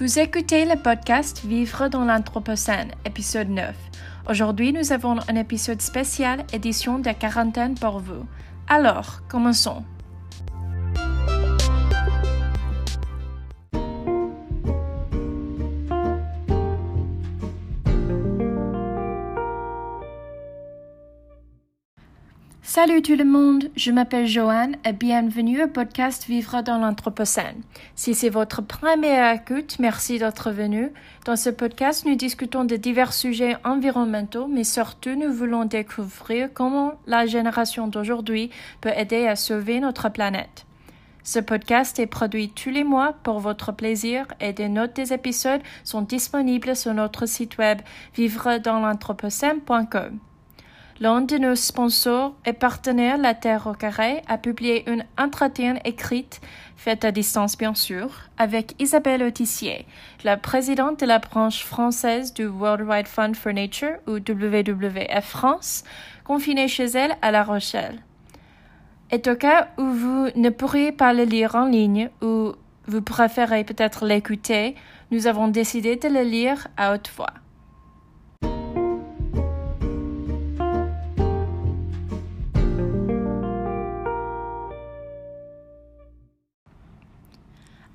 Vous écoutez le podcast Vivre dans l'Anthropocène, épisode 9. Aujourd'hui, nous avons un épisode spécial édition de quarantaine pour vous. Alors, commençons. Salut tout le monde, je m'appelle Joanne et bienvenue au podcast Vivre dans l'Anthropocène. Si c'est votre première écoute, merci d'être venu. Dans ce podcast, nous discutons de divers sujets environnementaux, mais surtout nous voulons découvrir comment la génération d'aujourd'hui peut aider à sauver notre planète. Ce podcast est produit tous les mois pour votre plaisir et des notes des épisodes sont disponibles sur notre site web vivredanslanthropocène.com. L'un de nos sponsors et partenaires, La Terre au Carré, a publié une entretien écrite, faite à distance bien sûr, avec Isabelle Autissier, la présidente de la branche française du World Wide Fund for Nature, ou WWF France, confinée chez elle à La Rochelle. Et au cas où vous ne pourriez pas le lire en ligne ou vous préférez peut-être l'écouter, nous avons décidé de le lire à haute voix.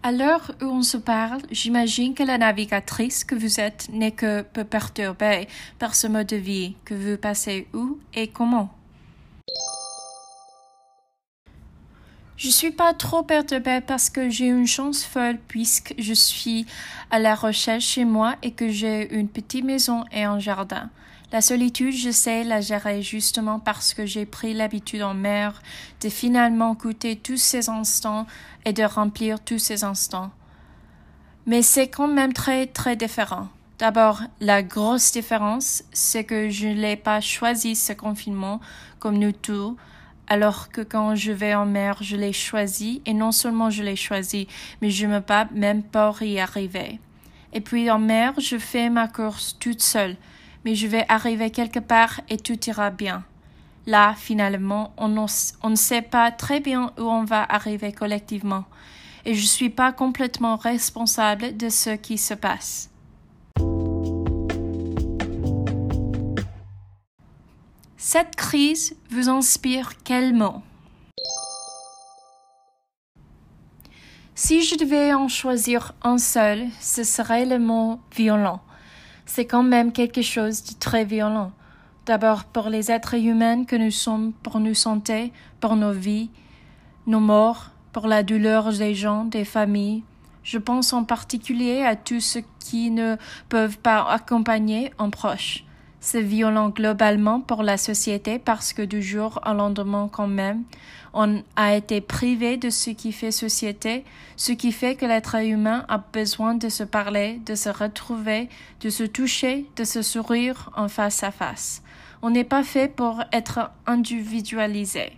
À l'heure où on se parle, j'imagine que la navigatrice que vous êtes n'est que peu perturbée par ce mode de vie que vous passez où et comment. Je suis pas trop perturbée parce que j'ai une chance folle puisque je suis à la recherche chez moi et que j'ai une petite maison et un jardin. La solitude, je sais la gérer justement parce que j'ai pris l'habitude en mer de finalement goûter tous ces instants et de remplir tous ces instants. Mais c'est quand même très très différent. D'abord, la grosse différence, c'est que je n'ai pas choisi ce confinement comme nous tous, alors que quand je vais en mer, je l'ai choisi, et non seulement je l'ai choisi, mais je me bats même pour y arriver. Et puis en mer, je fais ma course toute seule, mais je vais arriver quelque part et tout ira bien. Là, finalement, on, ne sait pas très bien où on va arriver collectivement, et je ne suis pas complètement responsable de ce qui se passe. Cette crise vous inspire quel mot Si je devais en choisir un seul, ce serait le mot violent c'est quand même quelque chose de très violent. D'abord pour les êtres humains que nous sommes, pour nos santé, pour nos vies, nos morts, pour la douleur des gens, des familles. Je pense en particulier à tous ceux qui ne peuvent pas accompagner un proche. C'est violent globalement pour la société parce que du jour au lendemain quand même, on a été privé de ce qui fait société, ce qui fait que l'être humain a besoin de se parler, de se retrouver, de se toucher, de se sourire en face à face. On n'est pas fait pour être individualisé.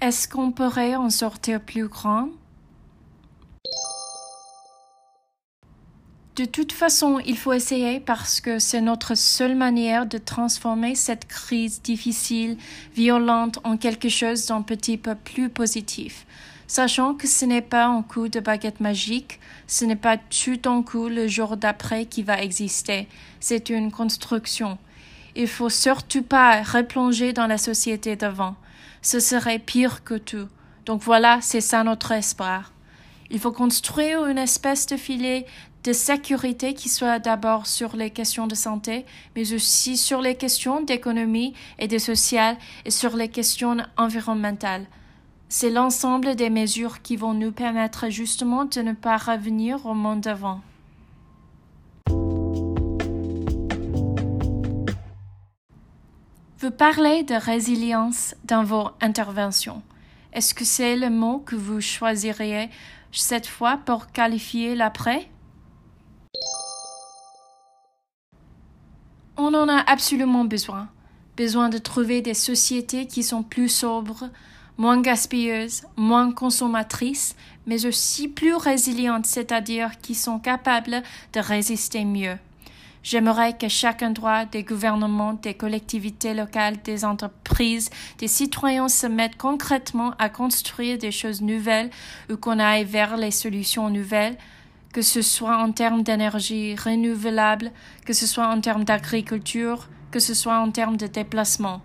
Est-ce qu'on pourrait en sortir plus grand? De toute façon, il faut essayer parce que c'est notre seule manière de transformer cette crise difficile, violente en quelque chose d'un petit peu plus positif. Sachant que ce n'est pas un coup de baguette magique, ce n'est pas tout un coup le jour d'après qui va exister, c'est une construction. Il faut surtout pas replonger dans la société d'avant. Ce serait pire que tout. Donc voilà, c'est ça notre espoir. Il faut construire une espèce de filet de sécurité qui soit d'abord sur les questions de santé, mais aussi sur les questions d'économie et de social et sur les questions environnementales. C'est l'ensemble des mesures qui vont nous permettre justement de ne pas revenir au monde d'avant. Vous parlez de résilience dans vos interventions. Est-ce que c'est le mot que vous choisiriez cette fois pour qualifier l'après? On en a absolument besoin. Besoin de trouver des sociétés qui sont plus sobres, moins gaspilleuses, moins consommatrices, mais aussi plus résilientes, c'est-à-dire qui sont capables de résister mieux. J'aimerais que chaque endroit des gouvernements, des collectivités locales, des entreprises, des citoyens se mettent concrètement à construire des choses nouvelles ou qu'on aille vers les solutions nouvelles, que ce soit en termes d'énergie renouvelable, que ce soit en termes d'agriculture, que ce soit en termes de déplacement,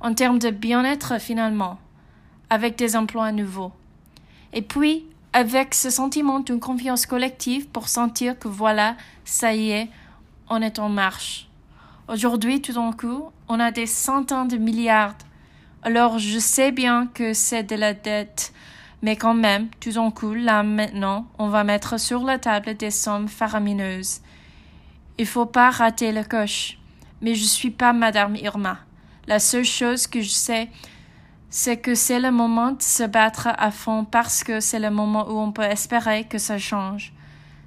en termes de bien-être finalement, avec des emplois nouveaux. Et puis, avec ce sentiment d'une confiance collective pour sentir que voilà, ça y est, on est en marche. Aujourd'hui, tout d'un coup, on a des centaines de milliards. Alors, je sais bien que c'est de la dette, mais quand même, tout d'un coup, là maintenant, on va mettre sur la table des sommes faramineuses. Il faut pas rater le coche. Mais je suis pas Madame Irma. La seule chose que je sais, c'est que c'est le moment de se battre à fond parce que c'est le moment où on peut espérer que ça change.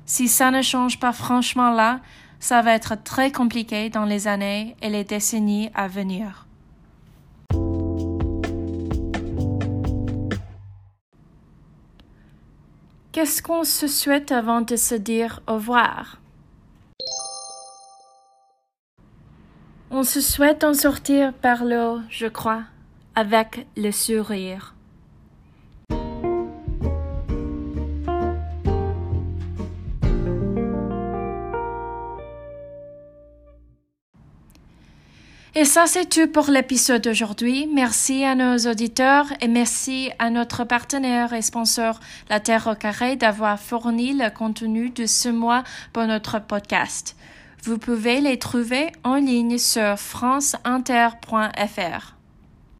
Si ça ne change pas franchement là, ça va être très compliqué dans les années et les décennies à venir. Qu'est-ce qu'on se souhaite avant de se dire au revoir? On se souhaite en sortir par l'eau, je crois, avec le sourire. Et ça, c'est tout pour l'épisode d'aujourd'hui. Merci à nos auditeurs et merci à notre partenaire et sponsor La Terre au Carré d'avoir fourni le contenu de ce mois pour notre podcast. Vous pouvez les trouver en ligne sur franceinter.fr.